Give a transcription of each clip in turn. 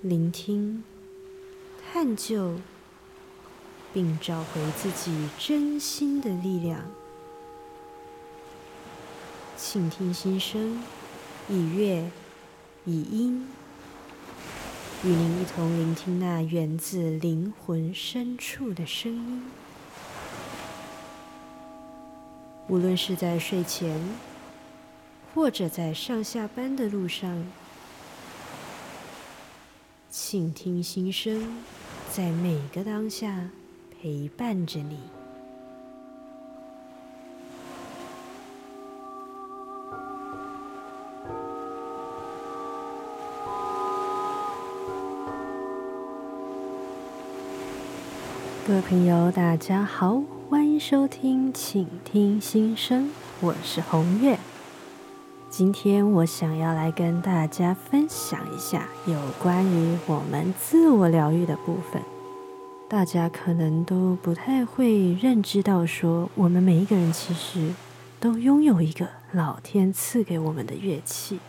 聆听、探究，并找回自己真心的力量。倾听心声，以乐，以音，与您一同聆听那源自灵魂深处的声音。无论是在睡前，或者在上下班的路上，倾听心声，在每个当下陪伴着你。各位朋友，大家好，欢迎收听《请听心声》，我是红月。今天我想要来跟大家分享一下有关于我们自我疗愈的部分。大家可能都不太会认知到，说我们每一个人其实都拥有一个老天赐给我们的乐器。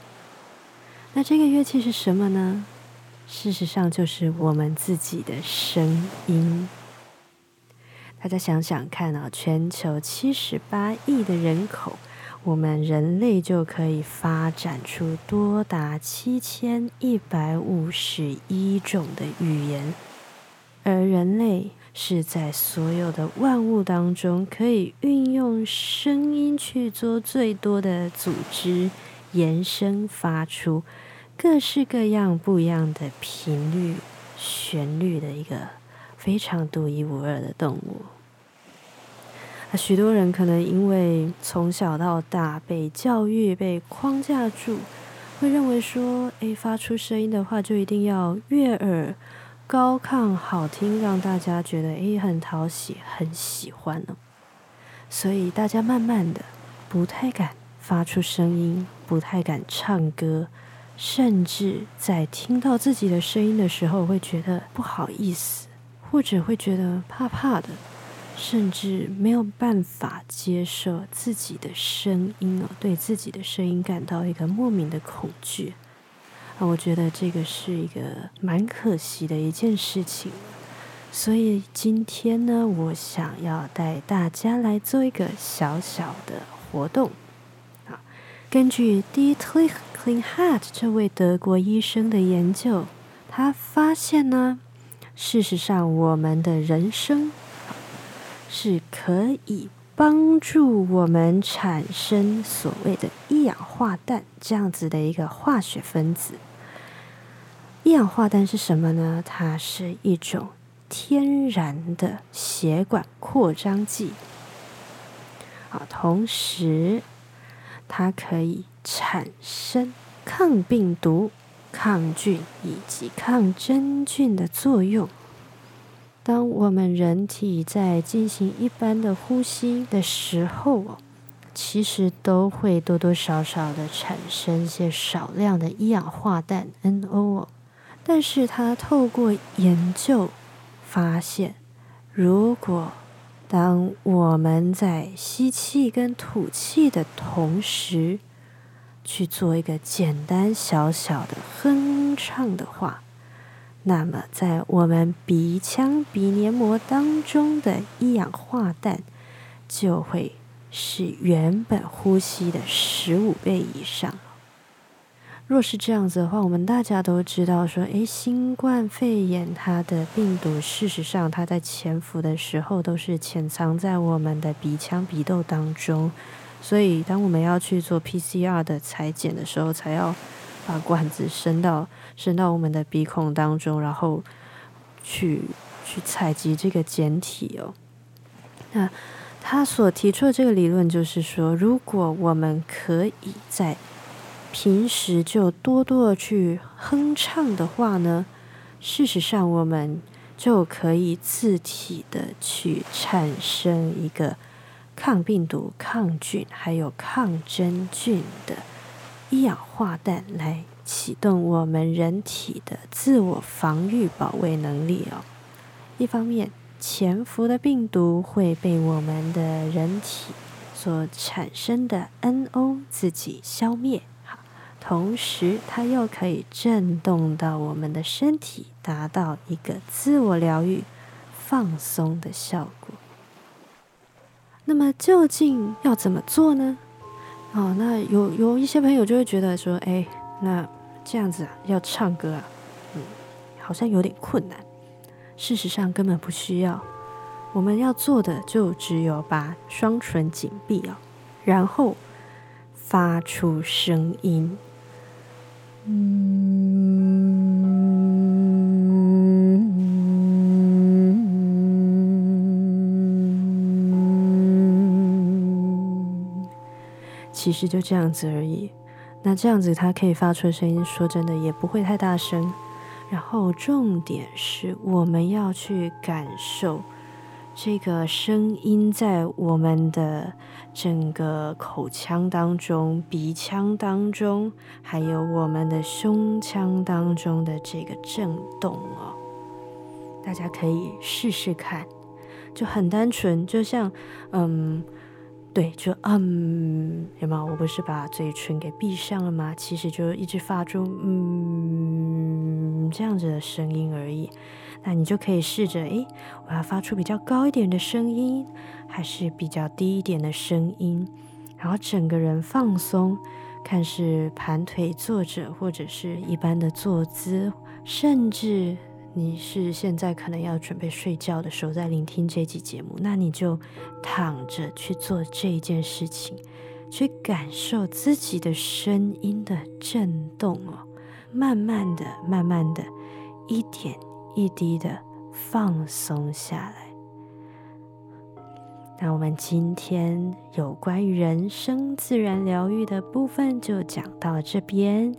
那这个乐器是什么呢？事实上，就是我们自己的声音。大家想想看啊，全球七十八亿的人口，我们人类就可以发展出多达七千一百五十一种的语言，而人类是在所有的万物当中，可以运用声音去做最多的组织延伸，发出各式各样不一样的频率、旋律的一个。非常独一无二的动物。那许多人可能因为从小到大被教育、被框架住，会认为说：“诶，发出声音的话，就一定要悦耳、高亢、好听，让大家觉得诶很讨喜、很喜欢呢。”所以大家慢慢的不太敢发出声音，不太敢唱歌，甚至在听到自己的声音的时候，会觉得不好意思。或者会觉得怕怕的，甚至没有办法接受自己的声音哦，对自己的声音感到一个莫名的恐惧啊！我觉得这个是一个蛮可惜的一件事情。所以今天呢，我想要带大家来做一个小小的活动啊。根据 Dietrich Klinghardt 这位德国医生的研究，他发现呢。事实上，我们的人生是可以帮助我们产生所谓的一氧化氮这样子的一个化学分子。一氧化氮是什么呢？它是一种天然的血管扩张剂。啊，同时它可以产生抗病毒。抗菌以及抗真菌的作用。当我们人体在进行一般的呼吸的时候，其实都会多多少少的产生一些少量的一氧化氮 （NO）。但是他透过研究发现，如果当我们在吸气跟吐气的同时，去做一个简单小小的哼唱的话，那么在我们鼻腔鼻黏膜当中的一氧化氮就会是原本呼吸的十五倍以上。若是这样子的话，我们大家都知道说，诶，新冠肺炎它的病毒，事实上它在潜伏的时候都是潜藏在我们的鼻腔鼻窦当中。所以，当我们要去做 PCR 的裁剪的时候，才要把管子伸到伸到我们的鼻孔当中，然后去去采集这个简体哦。那他所提出的这个理论就是说，如果我们可以在平时就多多的去哼唱的话呢，事实上我们就可以自体的去产生一个。抗病毒、抗菌还有抗真菌的一氧化氮来启动我们人体的自我防御保卫能力哦。一方面，潜伏的病毒会被我们的人体所产生的 NO 自己消灭。同时它又可以震动到我们的身体，达到一个自我疗愈、放松的效果。那么究竟要怎么做呢？哦，那有有一些朋友就会觉得说，哎，那这样子啊，要唱歌啊，嗯，好像有点困难。事实上根本不需要，我们要做的就只有把双唇紧闭哦，然后发出声音。嗯其实就这样子而已。那这样子，它可以发出的声音，说真的也不会太大声。然后重点是，我们要去感受这个声音在我们的整个口腔当中、鼻腔当中，还有我们的胸腔当中的这个震动哦。大家可以试试看，就很单纯，就像嗯。对，就嗯，有没有？我不是把嘴唇给闭上了吗？其实就一直发出嗯这样子的声音而已。那你就可以试着，诶，我要发出比较高一点的声音，还是比较低一点的声音？然后整个人放松，看是盘腿坐着，或者是一般的坐姿，甚至。你是现在可能要准备睡觉的时候在聆听这集节目，那你就躺着去做这一件事情，去感受自己的声音的震动哦，慢慢的、慢慢的，一点一滴的放松下来。那我们今天有关于人生自然疗愈的部分就讲到这边。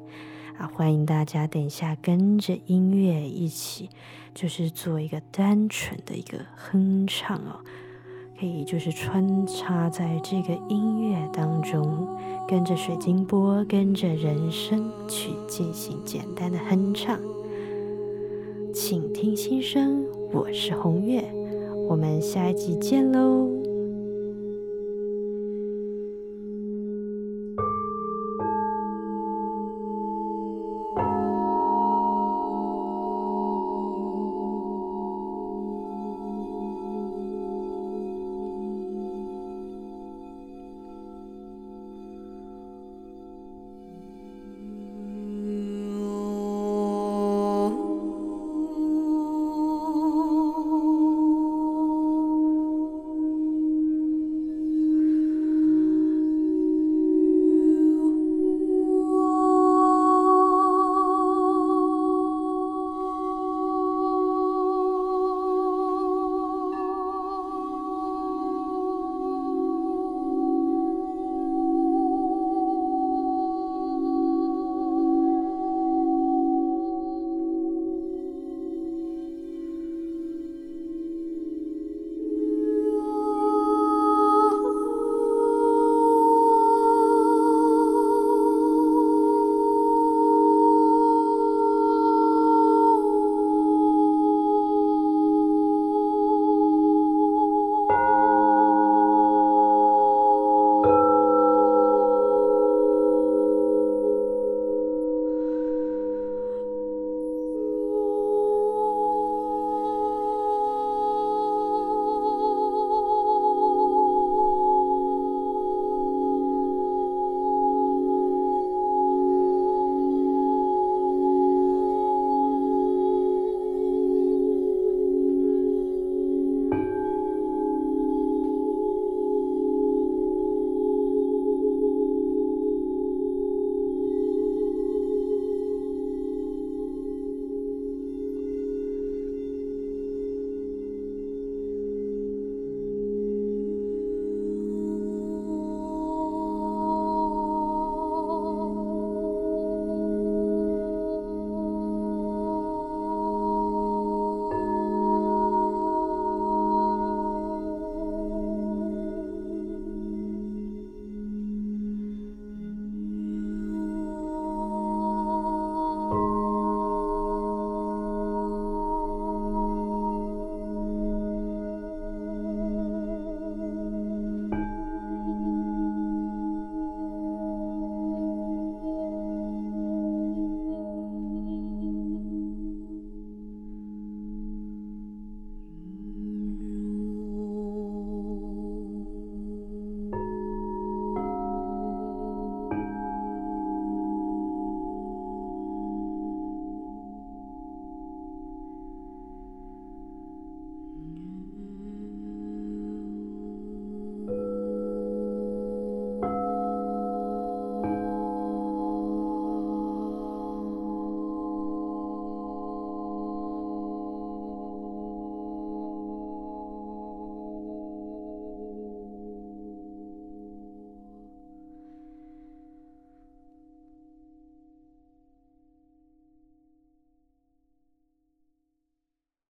啊，欢迎大家等一下跟着音乐一起，就是做一个单纯的一个哼唱哦，可以就是穿插在这个音乐当中，跟着水晶波，跟着人声去进行简单的哼唱。请听心声，我是红月，我们下一集见喽。